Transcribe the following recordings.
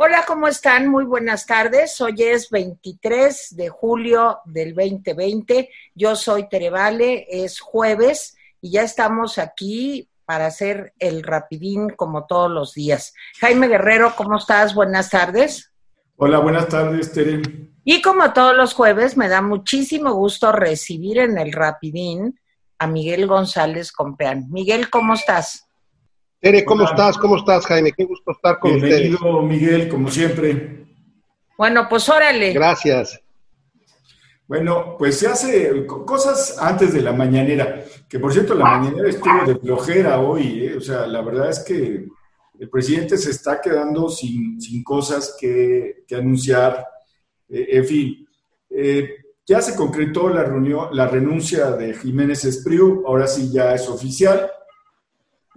Hola, ¿cómo están? Muy buenas tardes. Hoy es 23 de julio del 2020. Yo soy Terevale, es jueves y ya estamos aquí para hacer el rapidín como todos los días. Jaime Guerrero, ¿cómo estás? Buenas tardes. Hola, buenas tardes, Tere. Y como todos los jueves, me da muchísimo gusto recibir en el rapidín a Miguel González Compeán. Miguel, ¿cómo estás? Tere, ¿cómo estás? ¿Cómo estás, Jaime? Qué gusto estar con Bienvenido, Miguel, como siempre. Bueno, pues órale. Gracias. Bueno, pues se hace cosas antes de la mañanera, que por cierto la mañanera estuvo de flojera hoy, ¿eh? o sea, la verdad es que el presidente se está quedando sin, sin cosas que, anunciar, eh, en fin. Eh, ya se concretó la, reunión, la renuncia de Jiménez Espriu, ahora sí ya es oficial.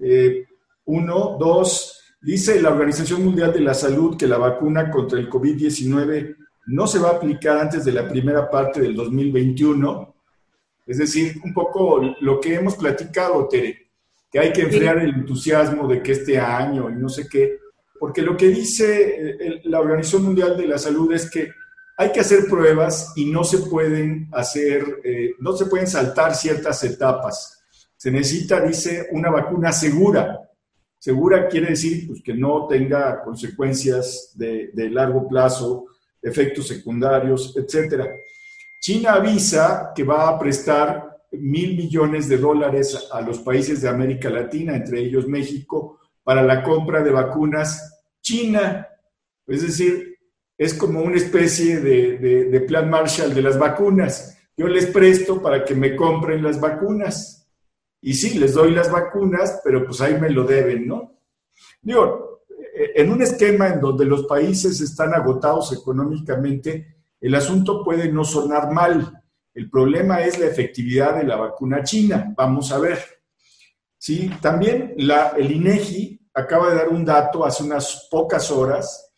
Eh, uno, dos, dice la Organización Mundial de la Salud que la vacuna contra el COVID-19 no se va a aplicar antes de la primera parte del 2021. Es decir, un poco lo que hemos platicado, Tere, que hay que enfriar el entusiasmo de que este año y no sé qué, porque lo que dice eh, la Organización Mundial de la Salud es que hay que hacer pruebas y no se pueden hacer, eh, no se pueden saltar ciertas etapas. Se necesita, dice, una vacuna segura. Segura quiere decir pues, que no tenga consecuencias de, largo plazo, efectos secundarios, etc. China avisa que va a prestar mil millones de dólares a los países de América Latina, entre ellos México, para la compra de vacunas China. Es decir, es como una especie de, plan Marshall de las vacunas. Yo les presto para que me compren las vacunas. Y sí, les doy las vacunas, pero pues ahí me lo deben, ¿no? Digo, en un esquema en donde los países están agotados económicamente, el asunto puede no sonar mal. El problema es la efectividad de la vacuna china. Vamos a ver. Sí, también la, el INEGI acaba de dar un dato hace unas pocas horas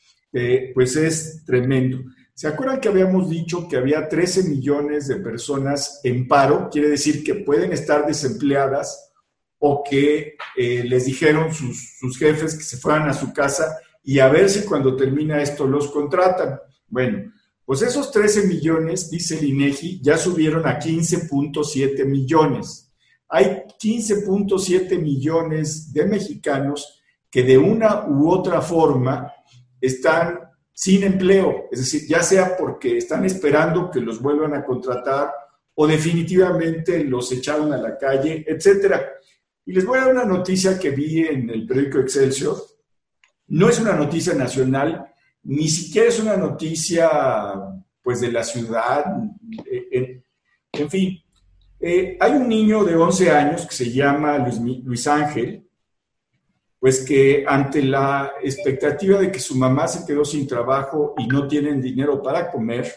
pues es tremendo. ¿Se acuerdan que habíamos dicho que había 13 millones de personas en paro? Quiere decir que pueden estar desempleadas o que eh, les dijeron sus, jefes que se fueran a su casa y a ver si cuando termina esto los contratan. Bueno, pues esos 13 millones, dice el INEGI, ya subieron a 15.7 millones. Hay 15.7 millones de mexicanos que de una u otra forma están sin empleo, es decir, ya sea porque están esperando que los vuelvan a contratar o definitivamente los echaron a la calle, etcétera. Y les voy a dar una noticia que vi en el periódico Excelsior. No es una noticia nacional, ni siquiera es una noticia pues de la ciudad. En, fin, eh, hay un niño de 11 años que se llama Luis, Luis Ángel, pues que ante la expectativa de que su mamá se quedó sin trabajo y no tienen dinero para comer,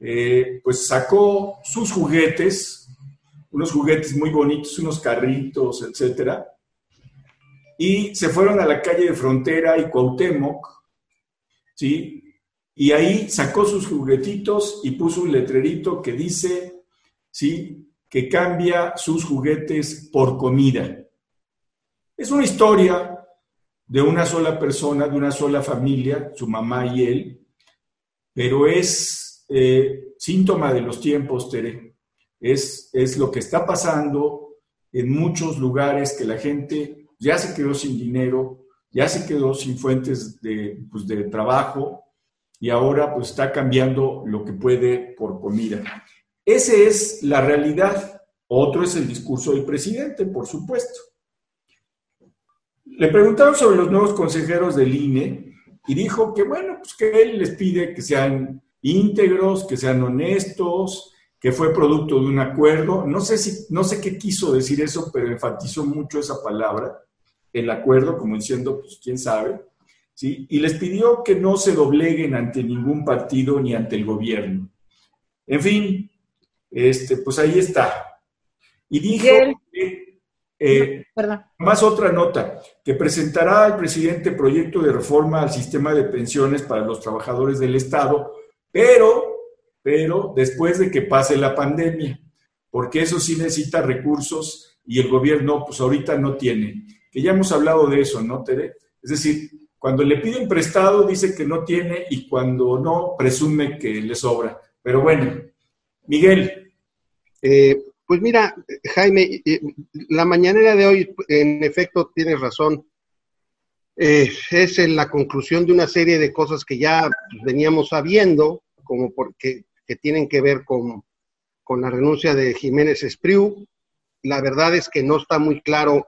eh, pues sacó sus juguetes, unos juguetes muy bonitos, unos carritos, etcétera, y se fueron a la calle de Frontera y Cuauhtémoc, ¿sí? Y ahí sacó sus juguetitos y puso un letrerito que dice, ¿sí? Que cambia sus juguetes por comida. Es una historia de una sola persona, de una sola familia, su mamá y él, pero es eh, síntoma de los tiempos, Tere. Es, es lo que está pasando en muchos lugares que la gente ya se quedó sin dinero, ya se quedó sin fuentes de, pues, de trabajo y ahora pues está cambiando lo que puede por comida. Esa es la realidad. Otro es el discurso del presidente, por supuesto. Le preguntaron sobre los nuevos consejeros del INE y dijo que, bueno, pues que él les pide que sean íntegros, que sean honestos, que fue producto de un acuerdo. No sé, si, no sé qué quiso decir eso, pero enfatizó mucho esa palabra, el acuerdo, como diciendo, pues quién sabe. ¿sí? Y les pidió que no se dobleguen ante ningún partido ni ante el gobierno. En fin, este, pues ahí está. Y dijo eh, más otra nota, que presentará al presidente proyecto de reforma al sistema de pensiones para los trabajadores del Estado, pero, pero después de que pase la pandemia, porque eso sí necesita recursos y el gobierno pues ahorita no tiene, que ya hemos hablado de eso, ¿no, Tere? Es decir, Cuando le piden prestado dice que no tiene y cuando no presume que le sobra. Pero bueno, Miguel. Eh, pues mira, Jaime, eh, la mañanera de hoy, en efecto, tienes razón. Eh, es en la conclusión de una serie de cosas que ya veníamos sabiendo, como porque que tienen que ver con, con la renuncia de Jiménez Espriu. La verdad es que no está muy claro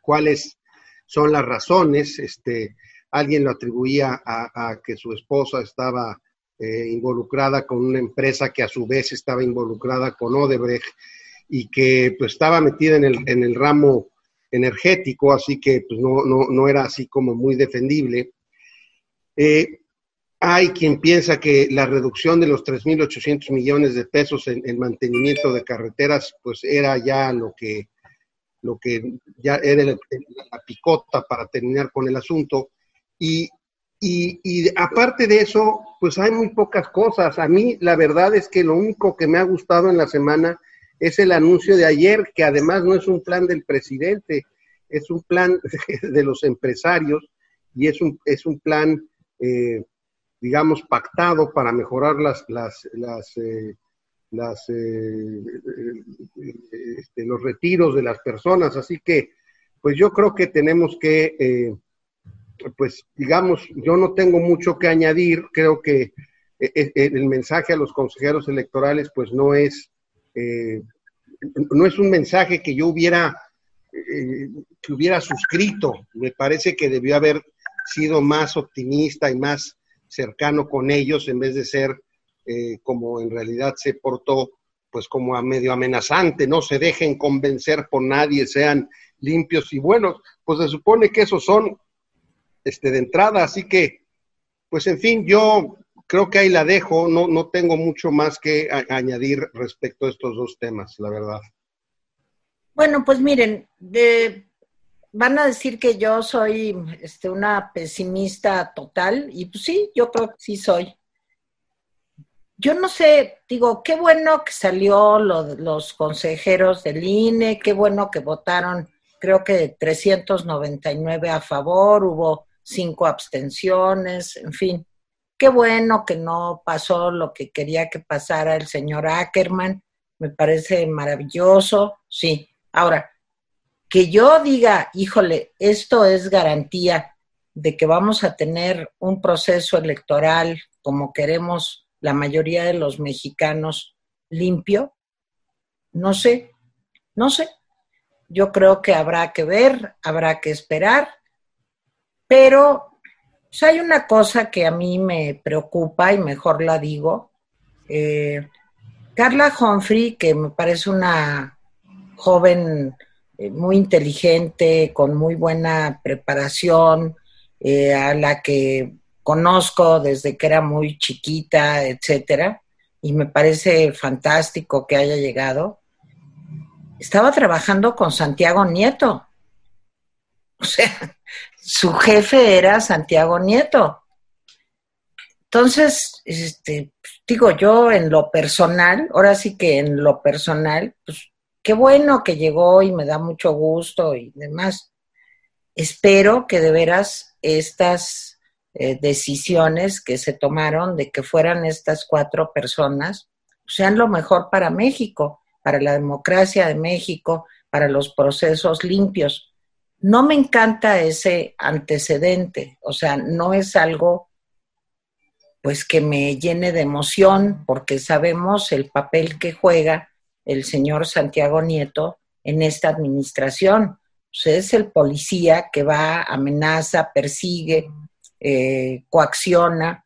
cuáles son las razones. Este, alguien lo atribuía a, que su esposa estaba eh, involucrada con una empresa que a su vez estaba involucrada con Odebrecht y que pues estaba metida en el, en el ramo energético, así que pues, no, no, no era así como muy defendible. Eh, hay quien piensa que la reducción de los 3.800 millones de pesos en, en, mantenimiento de carreteras, pues era ya lo que lo que ya era la picota para terminar con el asunto. Y, y, aparte de eso, pues hay muy pocas cosas. A mí la verdad es que lo único que me ha gustado en la semana es el anuncio de ayer, que además no es un plan del presidente, es un plan de los empresarios y es un, es un plan, eh, digamos, pactado para mejorar las, las, las eh, las, eh, este, los retiros de las personas. Así que, pues yo creo que tenemos que, eh, pues digamos, yo no tengo mucho que añadir. Creo que eh, el mensaje a los consejeros electorales, pues no es, no es un mensaje que yo hubiera, que hubiera suscrito. Me parece que debió haber sido más optimista y más cercano con ellos en vez de ser eh, como en realidad se portó pues como a medio amenazante, no se dejen convencer por nadie, sean limpios y buenos, pues se supone que esos son este, de entrada, así que, pues en fin, yo creo que ahí la dejo, no, no tengo mucho más que añadir respecto a estos dos temas, la verdad. Bueno, pues miren, de, van a decir que yo soy este, una pesimista total, y pues sí, yo creo que sí soy yo no sé, digo, qué bueno que salió los consejeros del INE, qué bueno que votaron, creo que 399 a favor, hubo cinco abstenciones, en fin, qué bueno que no pasó lo que quería que pasara el señor Ackerman, me parece maravilloso, sí. Ahora, que yo diga, híjole, esto es garantía de que vamos a tener un proceso electoral como queremos la mayoría de los mexicanos limpio? No sé, no sé. Yo creo que habrá que ver, habrá que esperar, pero hay una cosa que a mí me preocupa y mejor la digo. Eh, Carla Humphrey, que me parece una joven eh, muy inteligente, con muy buena preparación, eh, a la que conozco desde que era muy chiquita, etcétera, y me parece fantástico que haya llegado. Estaba trabajando con Santiago Nieto. O sea, su jefe era Santiago Nieto. Entonces, este, digo yo en lo personal, ahora sí que en lo personal, pues qué bueno que llegó y me da mucho gusto y demás. Espero que de veras estas eh, decisiones que se tomaron de que fueran estas cuatro personas, sean lo mejor para México, para la democracia de México, para los procesos limpios. No me encanta ese antecedente, o sea, no es algo pues que me llene de emoción porque sabemos el papel que juega el señor Santiago Nieto en esta administración. es el policía que va, amenaza, persigue, eh, coacciona,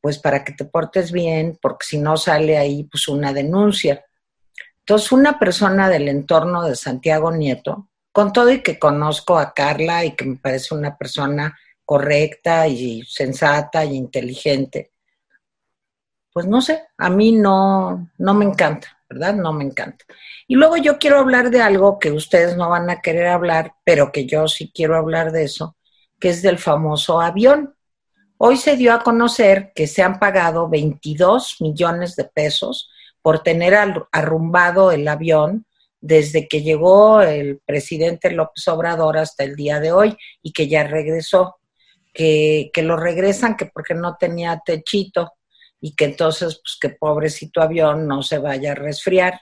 pues para que te portes bien, porque si no sale ahí pues una denuncia. Entonces, una persona del entorno de Santiago Nieto, con todo y que conozco a Carla y que me parece una persona correcta y sensata y inteligente, pues no sé, a mí no, no me encanta, ¿verdad? No me encanta. Y luego yo quiero hablar de algo que ustedes no van a querer hablar, pero que yo sí quiero hablar de eso, que es del famoso avión. Hoy se dio a conocer que se han pagado 22 millones de pesos por tener arrumbado el avión desde que llegó el presidente López Obrador hasta el día de hoy y que ya regresó. que, que lo regresan que porque no tenía techito y que entonces, pues que pobrecito avión no se vaya a resfriar.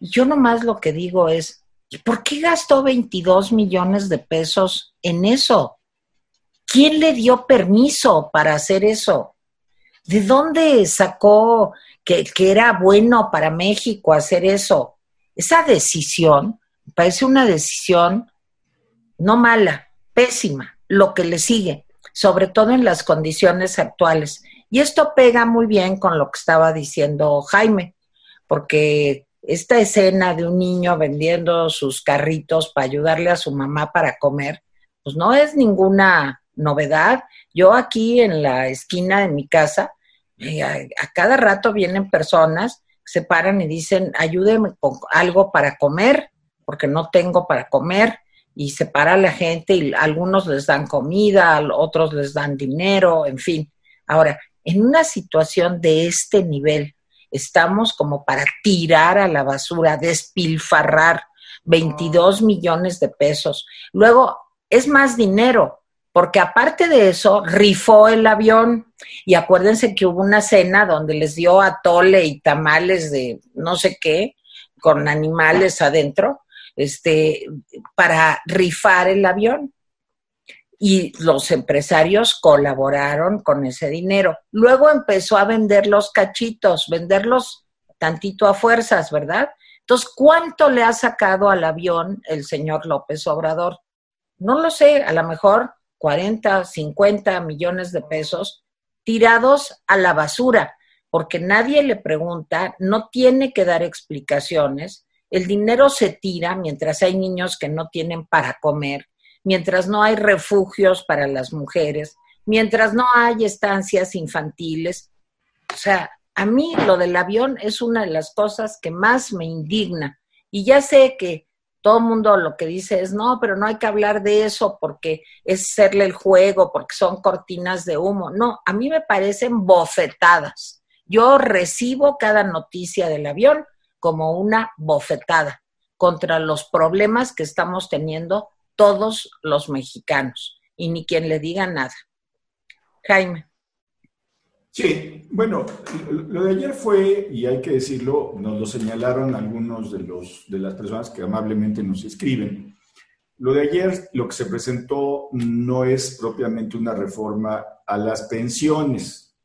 Y yo nomás lo que digo es, ¿por qué gastó 22 millones de pesos en eso? ¿Quién le dio permiso para hacer eso? ¿De dónde sacó que, que era bueno para México hacer eso? Esa decisión, parece una decisión no mala, pésima, lo que le sigue, sobre todo en las condiciones actuales. Y esto pega muy bien con lo que estaba diciendo Jaime, porque esta escena de un niño vendiendo sus carritos para ayudarle a su mamá para comer, pues no es ninguna novedad. Yo aquí en la esquina de mi casa, eh, a, cada rato vienen personas, se paran y dicen, ayúdeme con algo para comer, porque no tengo para comer y se para la gente y algunos les dan comida, otros les dan dinero, en fin. Ahora, en una situación de este nivel, estamos como para tirar a la basura, despilfarrar 22 millones de pesos. Luego, es más dinero, porque aparte de eso, rifó el avión. Y acuérdense que hubo una cena donde les dio atole y tamales de no sé qué, con animales adentro este, para rifar el avión. Y los empresarios colaboraron con ese dinero. Luego empezó a vender los cachitos, venderlos tantito a fuerzas, ¿verdad? Entonces, ¿cuánto le ha sacado al avión el señor López Obrador? No lo sé, a lo mejor 40, 50 millones de pesos tirados a la basura, porque nadie le pregunta, no tiene que dar explicaciones, el dinero se tira mientras hay niños que no tienen para comer, mientras no hay refugios para las mujeres, mientras no hay estancias infantiles. O sea, a mí lo del avión es una de las cosas que más me indigna. Y ya sé que todo el mundo lo que dice es, no, pero no hay que hablar de eso porque es hacerle el juego, porque son cortinas de humo. No, a mí me parecen bofetadas. Yo recibo cada noticia del avión como una bofetada contra los problemas que estamos teniendo todos los mexicanos y ni quien le diga nada. Jaime. Sí, bueno, lo de ayer fue, y hay que decirlo, nos lo señalaron algunos de, los, de las personas que amablemente nos escriben. Lo de ayer, lo que se presentó no es propiamente una reforma a las pensiones,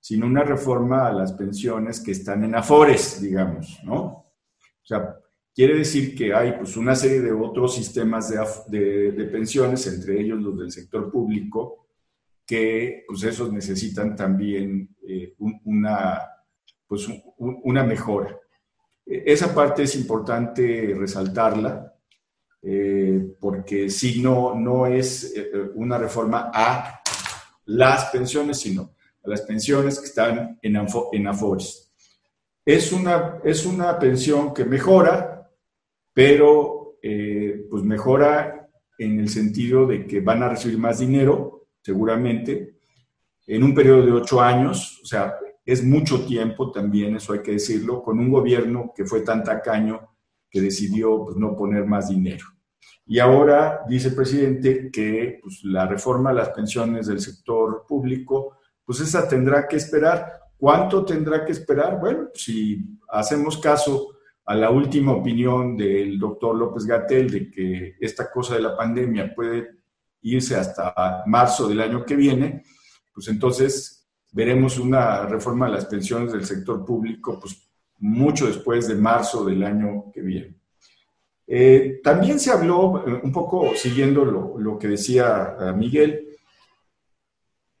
sino una reforma a las pensiones que están en Afores, digamos, ¿no? O sea, quiere decir que hay pues una serie de otros sistemas de, de, pensiones, entre ellos los del sector público, que pues esos necesitan también eh, una, pues, una mejora. E, esa parte es importante resaltarla, eh, porque si no, no es eh, una reforma a las pensiones, sino las pensiones que están en, en Afores. Es una, es una pensión que mejora, pero pues mejora en el sentido de que van a recibir más dinero, seguramente, en un periodo de ocho años, o sea, es mucho tiempo también, eso hay que decirlo, con un gobierno que fue tan tacaño que decidió pues, no poner más dinero. Y ahora dice el presidente que pues, la reforma a las pensiones del sector público pues esa tendrá que esperar. ¿Cuánto tendrá que esperar? Bueno, si hacemos caso a la última opinión del doctor López Gatel de que esta cosa de la pandemia puede irse hasta marzo del año que viene, pues entonces veremos una reforma de las pensiones del sector público pues mucho después de marzo del año que viene. Eh, también se habló, eh, un poco siguiendo lo, que decía eh, Miguel,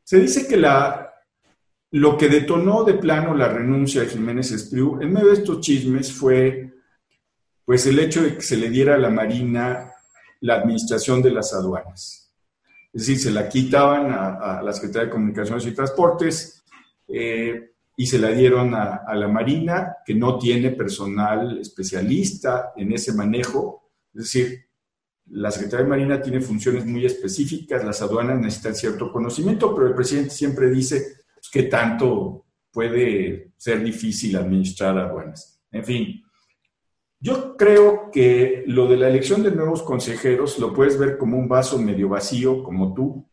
se dice que la, lo que detonó de plano la renuncia de Jiménez Espriu en medio de estos chismes fue pues el hecho de que se le diera a la Marina la administración de las aduanas. Es decir, se la quitaban a, la Secretaría de Comunicaciones y Transportes eh, y se la dieron a, la Marina, que no tiene personal especialista en ese manejo. Es decir, la Secretaría de Marina tiene funciones muy específicas, las aduanas necesitan cierto conocimiento, pero el presidente siempre dice pues, que tanto puede ser difícil administrar aduanas. En fin, yo creo que lo de la elección de nuevos consejeros lo puedes ver como un vaso medio vacío, como tú,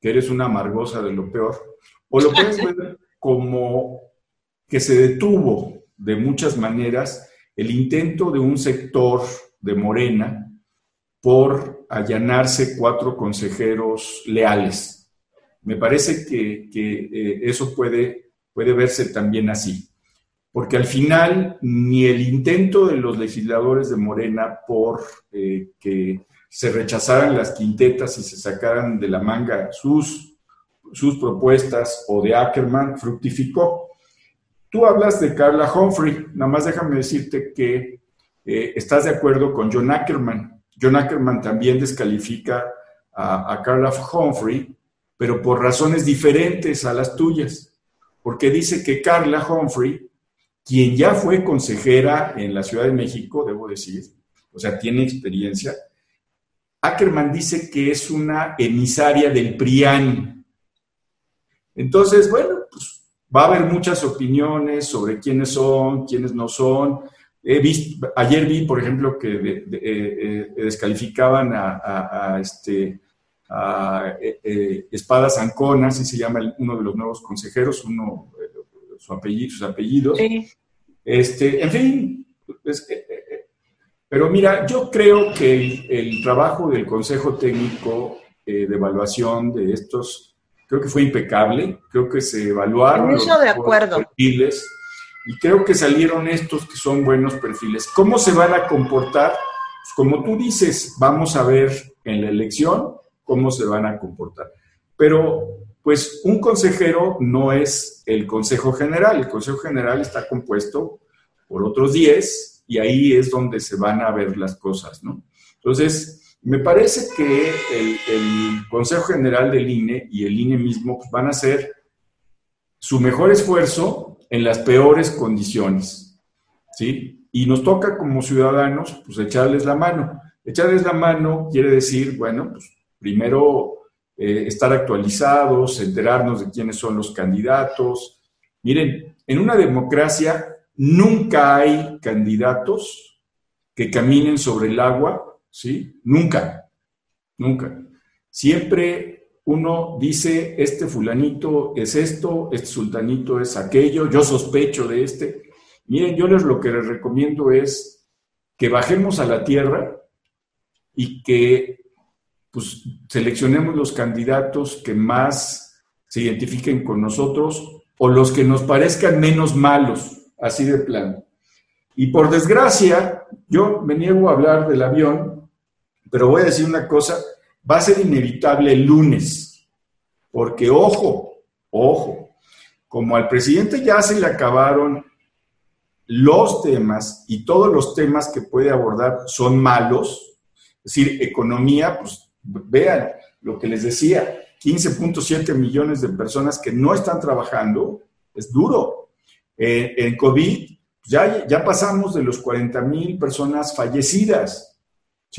que eres una amargosa de lo peor, o lo puedes ver como que se detuvo de muchas maneras el intento de un sector de Morena por allanarse cuatro consejeros leales. Me parece que, eh, eso puede, puede verse también así, porque al final ni el intento de los legisladores de Morena por eh, que se rechazaran las quintetas y se sacaran de la manga sus, sus propuestas o de Ackerman fructificó. Tú hablas de Carla Humphrey, nada más déjame decirte que eh, estás de acuerdo con John Ackerman. John Ackerman también descalifica a, a Carla Humphrey, pero por razones diferentes a las tuyas, porque dice que Carla Humphrey, quien ya fue consejera en la Ciudad de México, debo decir, o sea, tiene experiencia, Ackerman dice que es una emisaria del PRIAN. Entonces, bueno, pues va a haber muchas opiniones sobre quiénes son, quiénes no son. He visto, ayer vi, por ejemplo, que eh, eh, descalificaban a, este, eh, Espadas Ancona, así se llama uno de los nuevos consejeros, uno, su apellido, sus apellidos. Este, en fin, pues, pero mira, yo creo que el, trabajo del Consejo Técnico eh, de Evaluación de estos, creo que fue impecable, creo que se evaluaron los, de acuerdo. perfiles y creo que salieron estos que son buenos perfiles. ¿Cómo se van a comportar? Pues como tú dices, vamos a ver en la elección cómo se van a comportar. Pero pues un consejero no es el Consejo General, el Consejo General está compuesto por otros 10 y ahí es donde se van a ver las cosas, ¿no? Entonces, me parece que el, Consejo General del INE y el INE mismo pues, van a hacer su mejor esfuerzo en las peores condiciones, ¿sí? Y nos toca como ciudadanos, pues echarles la mano. Echarles la mano quiere decir, bueno, pues primero eh, estar actualizados, enterarnos de quiénes son los candidatos. Miren, en una democracia Nunca hay candidatos que caminen sobre el agua, ¿sí? Nunca, nunca. Siempre uno dice, este fulanito es esto, este sultanito es aquello, yo sospecho de este. Miren, yo les lo que les recomiendo es que bajemos a la tierra y que pues, seleccionemos los candidatos que más se identifiquen con nosotros o los que nos parezcan menos malos así de plano. Y por desgracia, yo me niego a hablar del avión, pero voy a decir una cosa, va a ser inevitable el lunes, porque ojo, ojo, como al presidente ya se le acabaron los temas y todos los temas que puede abordar son malos, es decir, economía, pues vean lo que les decía, 15.7 millones de personas que no están trabajando, es duro, eh, en COVID, ya, ya pasamos de los 40 mil personas fallecidas.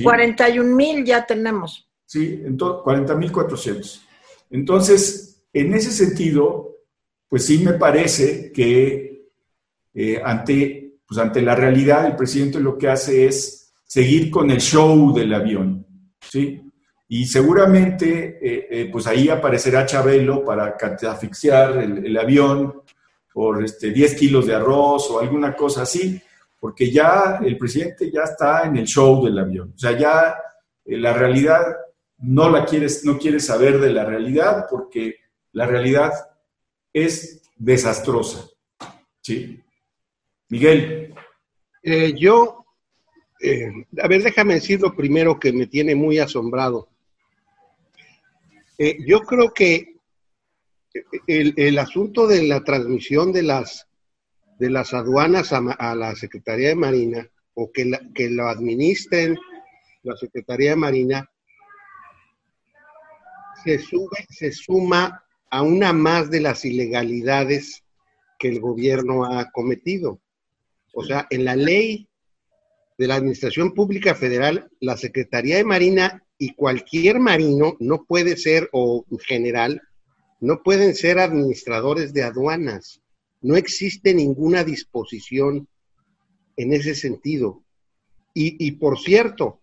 41 mil ya tenemos. Sí, 40 mil 400. Entonces, en ese sentido, pues sí me parece que eh, ante, pues ante la realidad el presidente lo que hace es seguir con el show del avión, ¿sí? Y seguramente, eh, pues ahí aparecerá Chabelo para asfixiar el, avión, por este, 10 kilos de arroz o alguna cosa así, porque ya el presidente ya está en el show del avión. O sea, ya eh, la realidad no la quieres, no quiere saber de la realidad porque la realidad es desastrosa. ¿Sí? Miguel. Eh, yo, eh, a ver, déjame decir lo primero que me tiene muy asombrado. Yo creo que el, asunto de la transmisión de las, de las aduanas a, la Secretaría de Marina o que, que lo administren la Secretaría de Marina se, sube, se suma a una más de las ilegalidades que el gobierno ha cometido. O sea, en la ley de la Administración Pública Federal, la Secretaría de Marina y cualquier marino no puede ser, o general, no pueden ser administradores de aduanas. No existe ninguna disposición en ese sentido. Y, por cierto,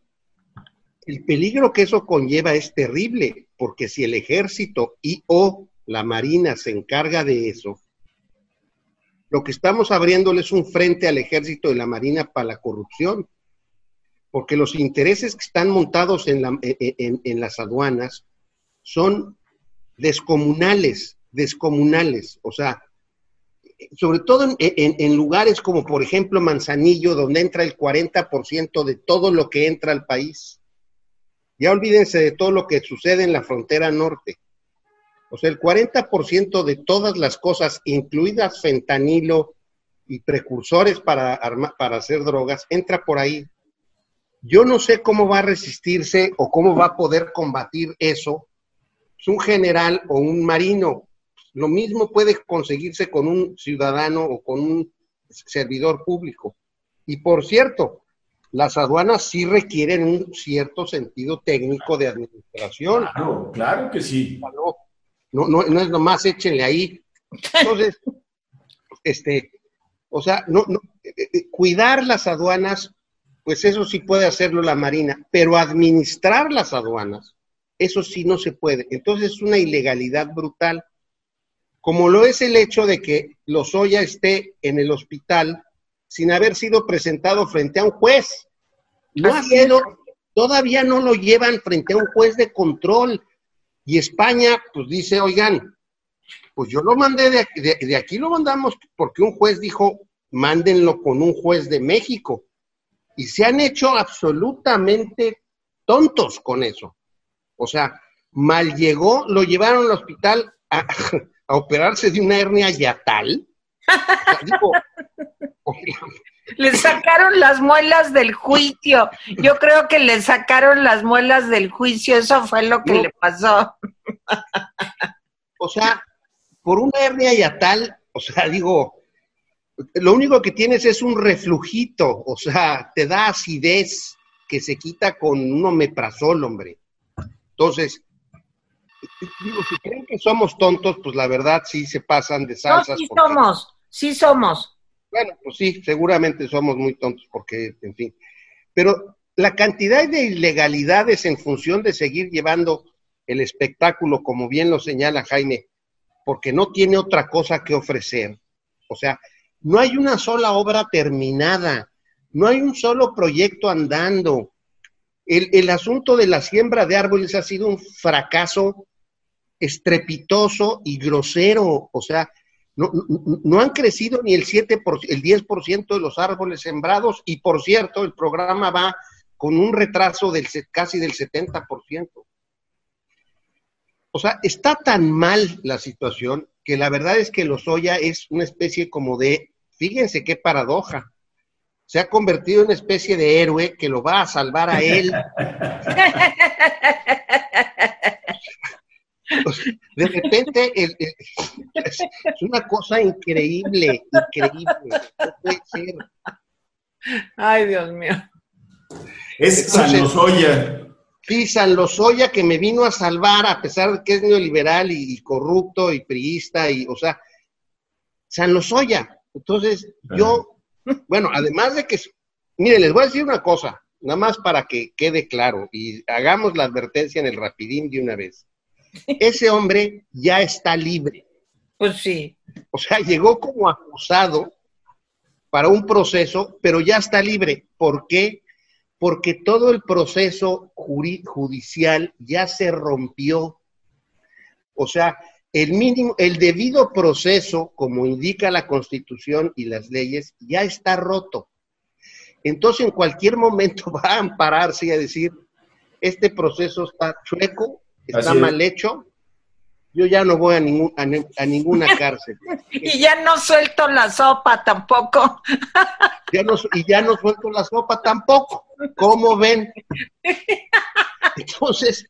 el peligro que eso conlleva es terrible. porque si el ejército y o la marina se encarga de eso, lo que estamos abriéndole es un frente al ejército y la marina para la corrupción, porque los intereses que están montados en, en las aduanas son descomunales, descomunales, o sea, sobre todo en, lugares como por ejemplo Manzanillo, donde entra el 40% de todo lo que entra al país. Ya olvídense de todo lo que sucede en la frontera norte. O sea, el 40% de todas las cosas, incluidas fentanilo y precursores para, para hacer drogas, entra por ahí. Yo no sé cómo va a resistirse o cómo va a poder combatir eso un general o un marino, lo mismo puede conseguirse con un ciudadano o con un servidor público. Y por cierto, las aduanas sí requieren un cierto sentido técnico de administración. Claro, claro que sí. No, no, no es nomás échenle ahí. Entonces, este, o sea, no, no, eh, eh, cuidar las aduanas, pues eso sí puede hacerlo la Marina, pero administrar las aduanas, eso sí no se puede. Entonces es una ilegalidad brutal como lo es el hecho de que Lozoya esté en el hospital sin haber sido presentado frente a un juez. No ha sido, todavía no lo llevan frente a un juez de control. Y España, pues dice, oigan, pues yo lo mandé de, de aquí, lo mandamos porque un juez dijo, mándenlo con un juez de México. Y se han hecho absolutamente tontos con eso. O sea, mal llegó, lo llevaron al hospital, a, a operarse de una hernia yatal. le sacaron las muelas del juicio. Yo creo que le sacaron las muelas del juicio. Eso fue lo que le pasó. o sea, por una hernia yatal, o sea, digo, lo único que tienes es un reflujito, o sea, te da acidez que se quita con un omeprazol, hombre. Entonces, digo, si creen que somos tontos, pues la verdad sí se pasan de salsas. No, sí somos, sí somos. Bueno, pues sí, seguramente somos muy tontos porque, en fin. Pero la cantidad de ilegalidades en función de seguir llevando el espectáculo, como bien lo señala Jaime, porque no tiene otra cosa que ofrecer. O sea, no hay una sola obra terminada, no hay un solo proyecto andando. El, asunto de la siembra de árboles ha sido un fracaso estrepitoso y grosero, o sea, no, no, han crecido ni el 7%, por, el 10% de los árboles sembrados y por cierto, el programa va con un retraso del casi del 70%. O sea, está tan mal la situación que la verdad es que Lozoya es una especie como de, fíjense qué paradoja, se ha convertido en una especie de héroe que lo va a salvar a él. de repente es, una cosa increíble, increíble. Ay, Dios mío. Es San Lozoya. Sí, San Lozoya que me vino a salvar a pesar de que es neoliberal y, corrupto y priista y, o sea, San Lozoya. Entonces, yo, bueno, además de que, miren, les voy a decir una cosa, nada más para que quede claro y hagamos la advertencia en el rapidín de una vez ese hombre ya está libre. Pues sí. O sea, llegó como acusado para un proceso, pero ya está libre. ¿Por qué? Porque todo el proceso judicial ya se rompió. O sea, el mínimo, el debido proceso, como indica la Constitución y las leyes, ya está roto. Entonces, en cualquier momento va a ampararse y a decir, este proceso está chueco, está mal hecho, yo ya no voy a, ningún, a, ninguna cárcel. y ya no suelto la sopa tampoco. ya no, y ya no suelto la sopa tampoco. ¿Cómo ven? Entonces,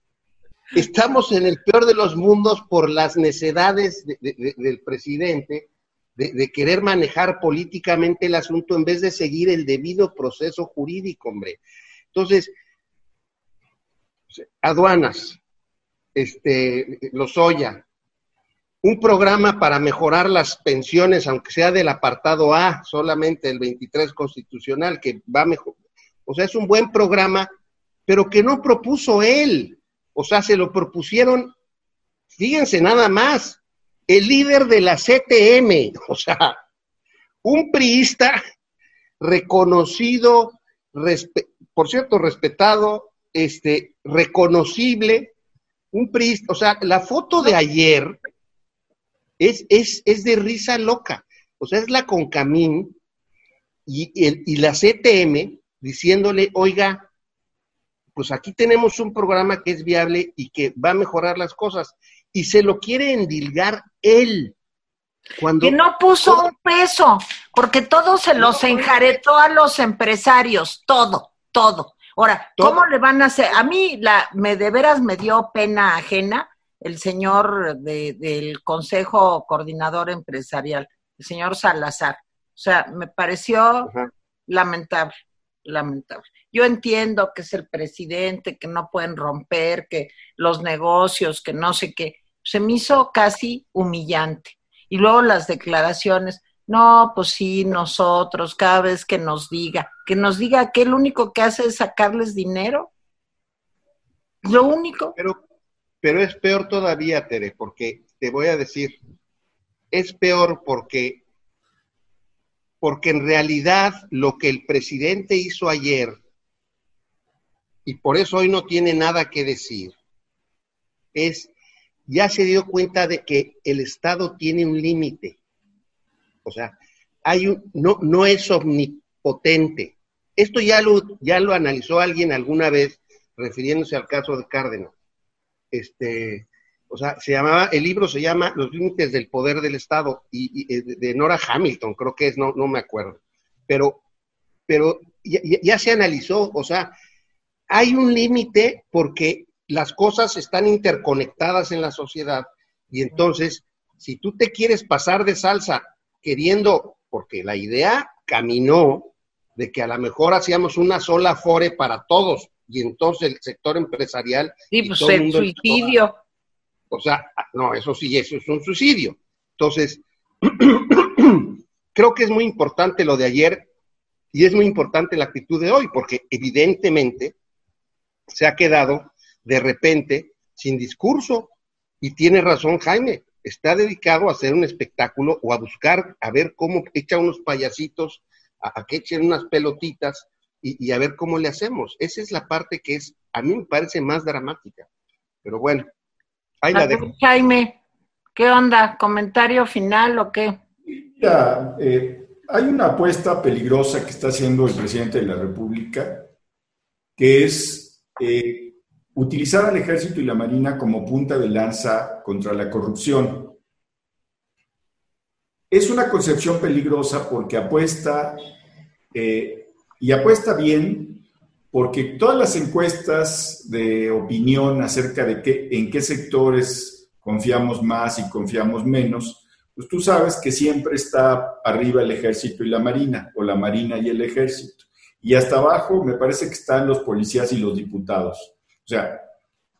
estamos en el peor de los mundos por las necesidades del presidente de, querer manejar políticamente el asunto en vez de seguir el debido proceso jurídico, hombre. Entonces, aduanas, este, Lozoya, un programa para mejorar las pensiones, aunque sea del apartado A, solamente el 23 constitucional, que va mejor. O sea, es un buen programa, pero que no propuso él. O sea, se lo propusieron, fíjense nada más, el líder de la CTM, o sea, un priista reconocido, por cierto, respetado, este, reconocible, un priista, o sea, la foto de ayer es, es, es de risa loca, o sea, es la Concamín y, y la CTM diciéndole, oiga, pues aquí tenemos un programa que es viable y que va a mejorar las cosas, y se lo quiere endilgar él. Cuando, que no puso un peso, porque todo se los enjaretó a los empresarios, todo, todo. Ahora, ¿cómo le van a hacer? A mí la, me de veras me dio pena ajena el señor del Consejo Coordinador Empresarial, el señor Salazar. O sea, me pareció lamentable, lamentable. Yo entiendo que es el presidente, que no pueden romper, que los negocios, que no sé qué. Se me hizo casi humillante. Y luego las declaraciones, no, pues sí, nosotros, cada vez que nos diga, que nos diga que el único que hace es sacarles dinero. Lo único. Pero, pero es peor todavía, Tere, porque te voy a decir, es peor porque, porque en realidad lo que el presidente hizo ayer, y por eso hoy no tiene nada que decir, es ya se dio cuenta de que el Estado tiene un límite. O sea, hay un, no, no es omnipotente. Esto ya lo, ya lo analizó alguien alguna vez, refiriéndose al caso de Cárdenas. Este, o sea, se llamaba, el libro se llama Los límites del poder del Estado, y, eh, de Nora Hamilton, creo que es, no, no me acuerdo. Pero, pero ya, ya se analizó, o sea, hay un límite porque las cosas están interconectadas en la sociedad y entonces, si tú te quieres pasar de salsa queriendo, porque la idea caminó de que a lo mejor hacíamos una sola fore para todos y entonces el sector empresarial... Sí, pues el suicidio. O sea, no, eso sí, eso es un suicidio. Entonces, creo que es muy importante lo de ayer y es muy importante la actitud de hoy, porque evidentemente se ha quedado de repente sin discurso. Y tiene razón Jaime, está dedicado a hacer un espectáculo o a buscar, a ver cómo echa unos payasitos, a, que echen unas pelotitas y, a ver cómo le hacemos. Esa es la parte que es, a mí me parece más dramática. Pero bueno, ahí la dejo. Jaime, ¿qué onda? ¿Comentario final o qué? Ya, eh, hay una apuesta peligrosa que está haciendo el presidente de la República, que es eh, utilizar al ejército y la marina como punta de lanza contra la corrupción. Es una concepción peligrosa porque apuesta, eh, y apuesta bien, porque todas las encuestas de opinión acerca de qué, en qué sectores confiamos más y confiamos menos, pues tú sabes que siempre está arriba el ejército y la marina, o la marina y el ejército. Y hasta abajo me parece que están los policías y los diputados. Sea,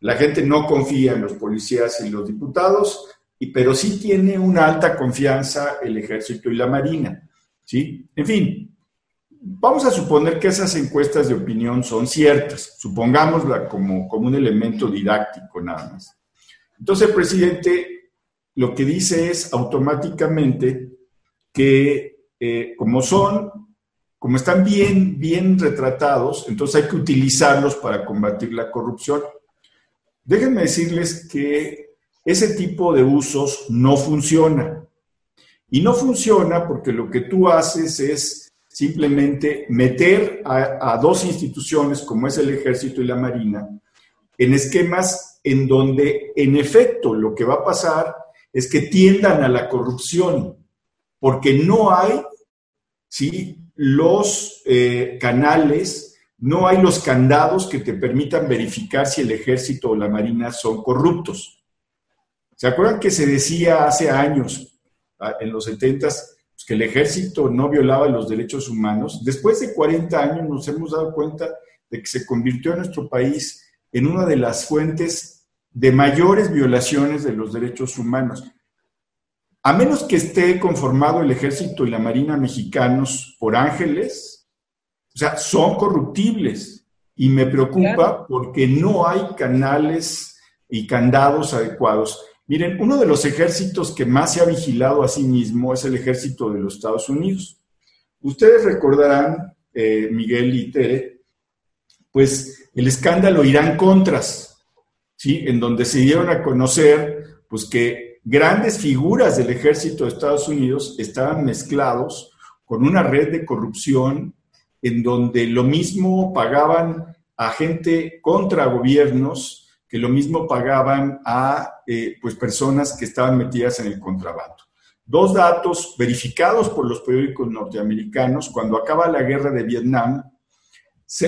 la gente no confía en los policías y los diputados, pero sí tiene una alta confianza el ejército y la marina. ¿sí? En fin, vamos a suponer que esas encuestas de opinión son ciertas, supongámosla como, como un elemento didáctico nada más. Entonces el presidente lo que dice es automáticamente que eh, como son como están bien, bien retratados, entonces hay que utilizarlos para combatir la corrupción. Déjenme decirles que ese tipo de usos no funciona. Y no funciona porque lo que tú haces es simplemente meter a, a, dos instituciones como es el ejército y la marina en esquemas en donde en efecto lo que va a pasar es que tiendan a la corrupción, porque no hay ¿sí? Los eh, canales, no hay los candados que te permitan verificar si el ejército o la marina son corruptos. ¿Se acuerdan que se decía hace años, en los 70 pues, que el ejército no violaba los derechos humanos? Después de 40 años nos hemos dado cuenta de que se convirtió en nuestro país en una de las fuentes de mayores violaciones de los derechos humanos. A menos que esté conformado el ejército y la marina mexicanos por ángeles, o sea, son corruptibles. y me preocupa porque no hay canales y candados adecuados. Miren, uno de los ejércitos que más se ha vigilado a sí mismo es el ejército de los Estados Unidos. Ustedes recordarán, eh, Miguel y Tere, pues el escándalo Irán Contras, ¿sí? En donde se dieron a conocer, pues que grandes figuras del ejército de Estados Unidos estaban mezclados con una red de corrupción en donde lo mismo pagaban a gente contra gobiernos que lo mismo pagaban a eh, pues personas que estaban metidas en el contrabando. Dos datos verificados por los periódicos norteamericanos, cuando acaba la guerra de Vietnam,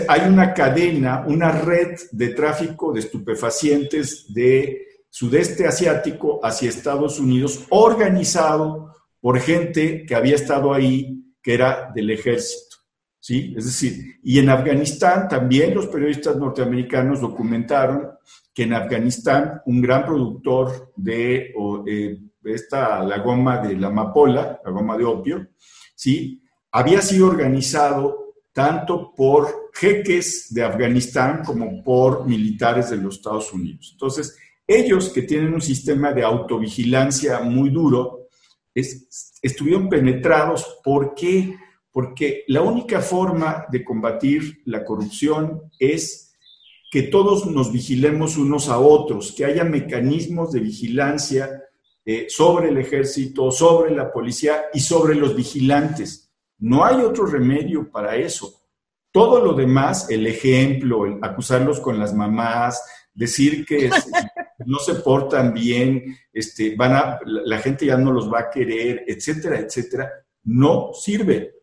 hay una cadena, una red de tráfico de estupefacientes de sudeste asiático hacia Estados Unidos, organizado por gente que había estado ahí, que era del ejército. ¿sí? Es decir, y en Afganistán también los periodistas norteamericanos documentaron que en Afganistán un gran productor de eh, esta, la goma de la amapola, la goma de opio, ¿sí? había sido organizado tanto por jeques de Afganistán como por militares de los Estados Unidos. Entonces, ellos que tienen un sistema de autovigilancia muy duro, estuvieron penetrados. ¿Por qué? Porque la única forma de combatir la corrupción es que todos nos vigilemos unos a otros, que haya mecanismos de vigilancia eh, sobre el ejército, sobre la policía y sobre los vigilantes. No hay otro remedio para eso. Todo lo demás, el ejemplo, el acusarlos con las mamás, decir que no se portan bien, este, van a, la gente ya no los va a querer, etcétera, etcétera, no sirve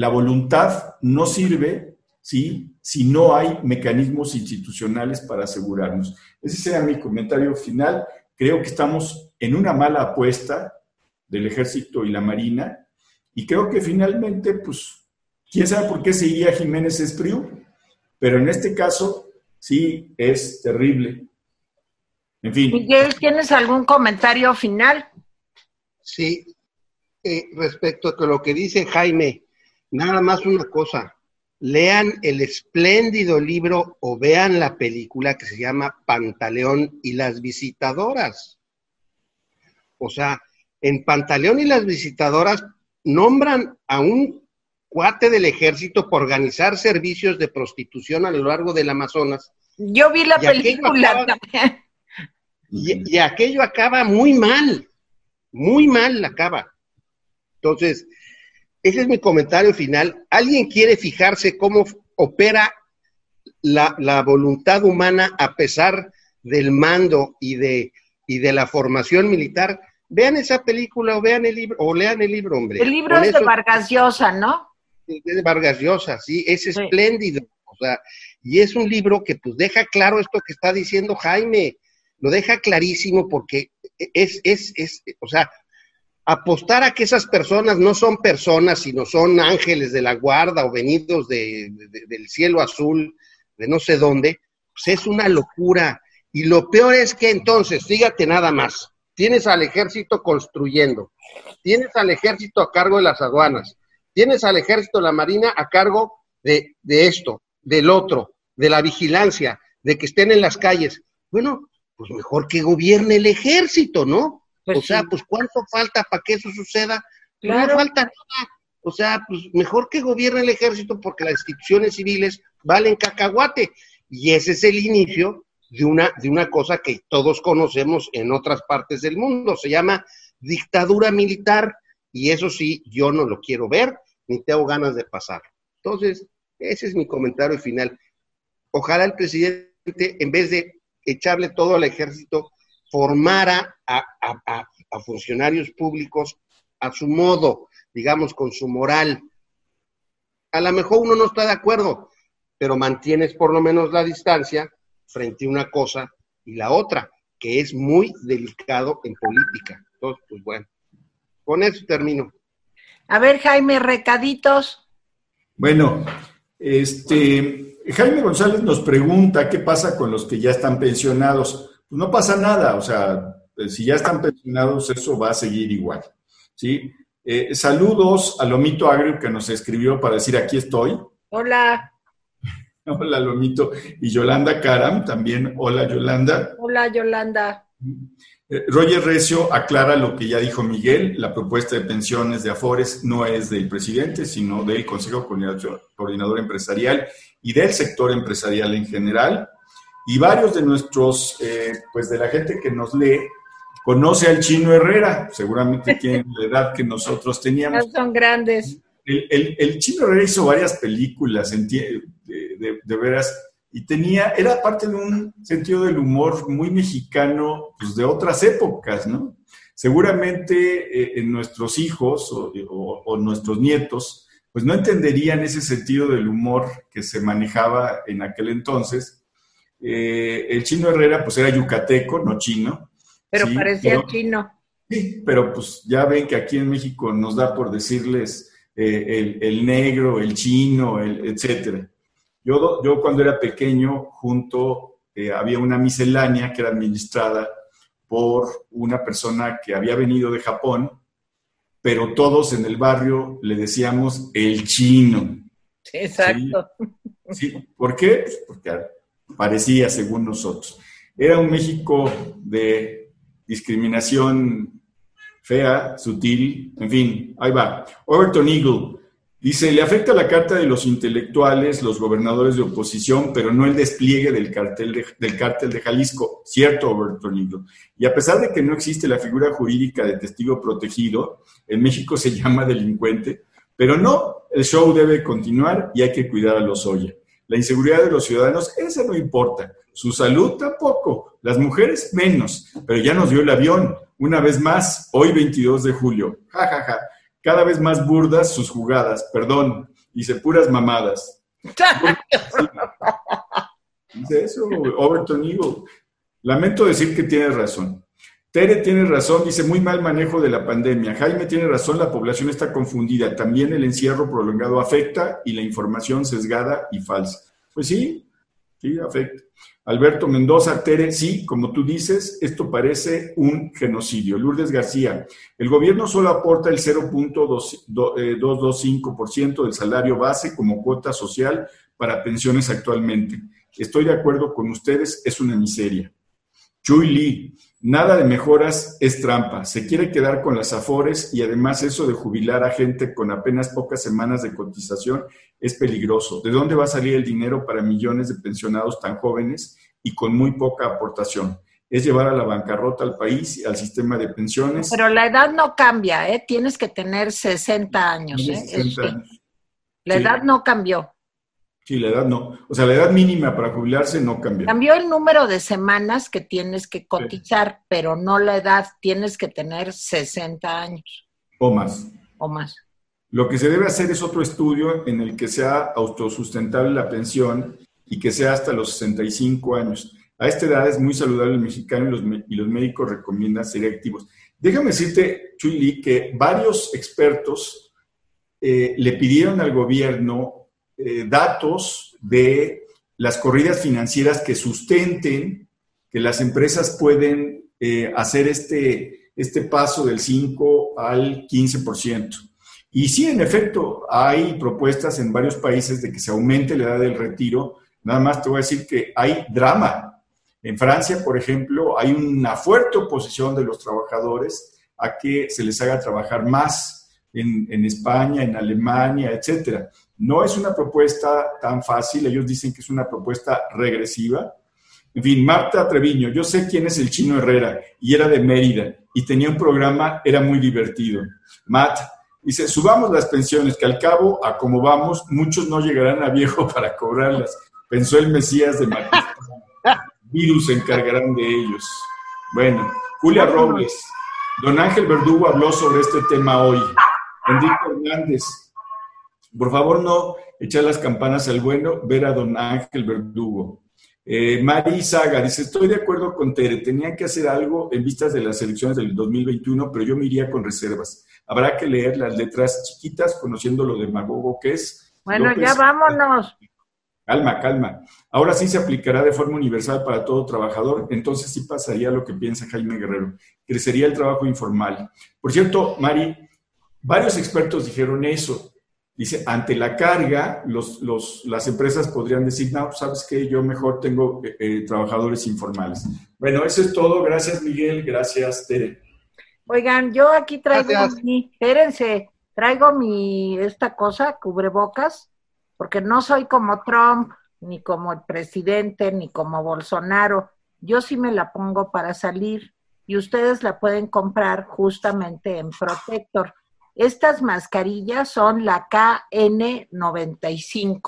la voluntad no sirve ¿sí? si no hay mecanismos institucionales para asegurarnos. Ese sería mi comentario final. Creo que estamos en una mala apuesta del ejército y la marina y creo que finalmente, pues, quién sabe por qué seguía Jiménez Espriu, pero en este caso sí es terrible. En fin. Miguel, ¿tienes algún comentario final? Sí, eh, respecto a lo que dice Jaime, Nada más una cosa, lean el espléndido libro o vean la película que se llama Pantaleón y las visitadoras. O sea, en Pantaleón y las visitadoras nombran a un cuate del ejército por organizar servicios de prostitución a lo largo del Amazonas. Yo vi la película también. Y, y, aquello acaba muy mal, muy mal acaba. Entonces, ese es mi comentario final. ¿Alguien quiere fijarse cómo opera la, voluntad humana a pesar del mando y de, y de la formación militar? Vean esa película o vean el libro, o lean el libro, hombre. El libro es de Vargas Llosa, ¿no? Es de Vargas Llosa, sí, es espléndido. O sea, y es un libro que pues deja claro esto que está diciendo Jaime, lo deja clarísimo porque es, es, es, o sea, apostar a que esas personas no son personas, sino son ángeles de la guarda o venidos del cielo azul, de no sé dónde, pues es una locura. Y lo peor es que entonces, fíjate nada más, tienes al ejército construyendo, tienes al ejército a cargo de las aduanas, tienes al ejército de la marina a cargo de, de esto, del otro, de la vigilancia, de que estén en las calles. Bueno, pues mejor que gobierne el ejército, ¿no? Pues o sea, pues ¿cuánto falta para que eso suceda? No falta nada. O sea, pues mejor que gobierne el ejército porque las instituciones civiles valen cacahuate. Y ese es el inicio de una, de una cosa que todos conocemos en otras partes del mundo. Se llama dictadura militar y eso sí, yo no lo quiero ver ni tengo ganas de pasar. Entonces, ese es mi comentario final. Ojalá el presidente, en vez de echarle todo al ejército, formara a, funcionarios públicos a su modo, digamos, con su moral. A lo mejor uno no está de acuerdo, pero mantienes por lo menos la distancia frente a una cosa y la otra, que es muy delicado en política. Entonces, pues bueno, con eso termino. A ver, Jaime, recaditos. Bueno, este, Jaime González nos pregunta qué pasa con los que ya están pensionados pues no pasa nada, o sea, pues, si ya están pensionados, eso va a seguir igual, ¿sí? Eh, saludos a Lomito Agrio que nos escribió para decir aquí estoy. Hola. Hola, Lomito. Y Yolanda Karam, también. Hola, Yolanda. Hola, Yolanda. Eh, Roger Recio aclara lo que ya dijo Miguel, la propuesta de pensiones de Afores no es del presidente, sino del Consejo Coordinador Empresarial y del sector empresarial en general. Y varios de nuestros, eh, pues de la gente que nos lee, conoce al chino Herrera, seguramente tienen la edad que nosotros teníamos. son grandes. El, chino Herrera hizo varias películas, de, de veras, y tenía, era parte de un sentido del humor muy mexicano, pues de otras épocas, ¿no? Seguramente eh, en nuestros hijos o, nuestros nietos, pues no entenderían ese sentido del humor que se manejaba en aquel entonces. Eh, el chino Herrera, pues era yucateco, no chino. Pero parecía chino. Sí, pero pues ya ven que aquí en México nos da por decirles eh, el, el, negro, el chino, el, etcétera. Yo, yo cuando era pequeño, junto, eh, había una miscelánea que era administrada por una persona que había venido de Japón, pero todos en el barrio le decíamos el chino. Exacto. ¿Sí? ¿Por qué? Pues porque parecía según nosotros. Era un México de discriminación fea, sutil, en fin, ahí va. Overton Eagle, Dice, le afecta la carta de los intelectuales, los gobernadores de oposición, pero no el despliegue del cartel de, del cártel de Jalisco. Cierto, Bertonillo. Y a pesar de que no existe la figura jurídica de testigo protegido, en México se llama delincuente, pero no, el show debe continuar y hay que cuidar a los Oya. La inseguridad de los ciudadanos, esa no importa. Su salud tampoco. Las mujeres menos. Pero ya nos dio el avión. Una vez más, hoy 22 de julio. Ja, ja, ja cada vez más burdas sus jugadas, perdón, dice puras mamadas. dice eso, Overton Eagle. Lamento decir que tiene razón. Tere tiene razón, dice muy mal manejo de la pandemia. Jaime tiene razón, la población está confundida. También el encierro prolongado afecta y la información sesgada y falsa. Pues sí, sí, afecta. Alberto Mendoza, Tere, sí, como tú dices, esto parece un genocidio. Lourdes García, el gobierno solo aporta el 0.225% eh, del salario base como cuota social para pensiones actualmente. Estoy de acuerdo con ustedes, es una miseria. Chuy Lee, nada de mejoras es trampa. Se quiere quedar con las afores y además eso de jubilar a gente con apenas pocas semanas de cotización es peligroso. ¿De dónde va a salir el dinero para millones de pensionados tan jóvenes y con muy poca aportación? Es llevar a la bancarrota al país y al sistema de pensiones. Pero la edad no cambia, ¿eh? Tienes que tener 60 años. ¿eh? La edad no cambió. Sí, la edad no. O sea, la edad mínima para jubilarse no cambió. Cambió el número de semanas que tienes que cotizar, pero no la edad. Tienes que tener 60 años. O más. O más. Lo que se debe hacer es otro estudio en el que sea autosustentable la pensión y que sea hasta los 65 años. A esta edad es muy saludable el mexicano y los, y los médicos recomiendan ser activos. Déjame decirte, Chuy que varios expertos eh, le pidieron al gobierno eh, datos de las corridas financieras que sustenten que las empresas pueden eh, hacer este, este paso del 5 al 15%. Y sí, en efecto, hay propuestas en varios países de que se aumente la edad del retiro. Nada más te voy a decir que hay drama. En Francia, por ejemplo, hay una fuerte oposición de los trabajadores a que se les haga trabajar más. En, en España, en Alemania, etcétera. No es una propuesta tan fácil, ellos dicen que es una propuesta regresiva. En fin, Marta Treviño, yo sé quién es el chino Herrera y era de Mérida y tenía un programa, era muy divertido. Matt, Dice, subamos las pensiones, que al cabo, a como vamos, muchos no llegarán a viejo para cobrarlas. Pensó el Mesías de Martín. Virus se encargarán de ellos. Bueno, Julia Robles. Don Ángel Verdugo habló sobre este tema hoy. Enrique Hernández. Por favor, no echar las campanas al bueno, ver a don Ángel Verdugo. Eh, Mari Saga dice, estoy de acuerdo con Tere, tenían que hacer algo en vistas de las elecciones del 2021, pero yo me iría con reservas. Habrá que leer las letras chiquitas, conociendo lo demagogo que es. Bueno, ya vámonos. Calma, calma. Ahora sí se aplicará de forma universal para todo trabajador, entonces sí pasaría lo que piensa Jaime Guerrero. Crecería el trabajo informal. Por cierto, Mari, varios expertos dijeron eso. Dice, ante la carga, los, los, las empresas podrían decir, no, sabes que yo mejor tengo eh, eh, trabajadores informales. Bueno, eso es todo. Gracias, Miguel. Gracias, Tere. Oigan, yo aquí traigo mi, espérense, traigo mi, esta cosa, cubrebocas, porque no soy como Trump, ni como el presidente, ni como Bolsonaro. Yo sí me la pongo para salir y ustedes la pueden comprar justamente en Protector. Estas mascarillas son la KN95.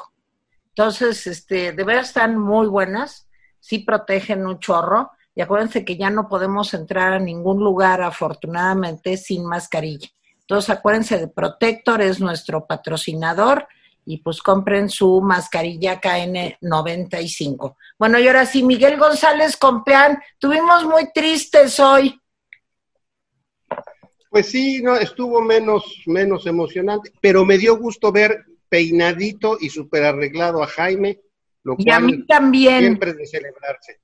Entonces, este, de verdad están muy buenas, sí protegen un chorro. Y acuérdense que ya no podemos entrar a ningún lugar, afortunadamente, sin mascarilla. Entonces, acuérdense de Protector, es nuestro patrocinador y pues compren su mascarilla KN95. Bueno, y ahora sí, Miguel González Compeán, tuvimos muy tristes hoy. Pues sí, no, estuvo menos, menos emocionante, pero me dio gusto ver peinadito y súper arreglado a Jaime, lo y a mí también. siempre es de celebrarse.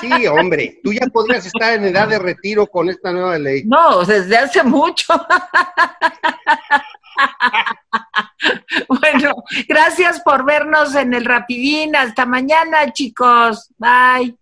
Sí, hombre, tú ya podrías estar en edad de retiro con esta nueva ley. No, desde hace mucho. bueno, gracias por vernos en el Rapidín. Hasta mañana, chicos. Bye.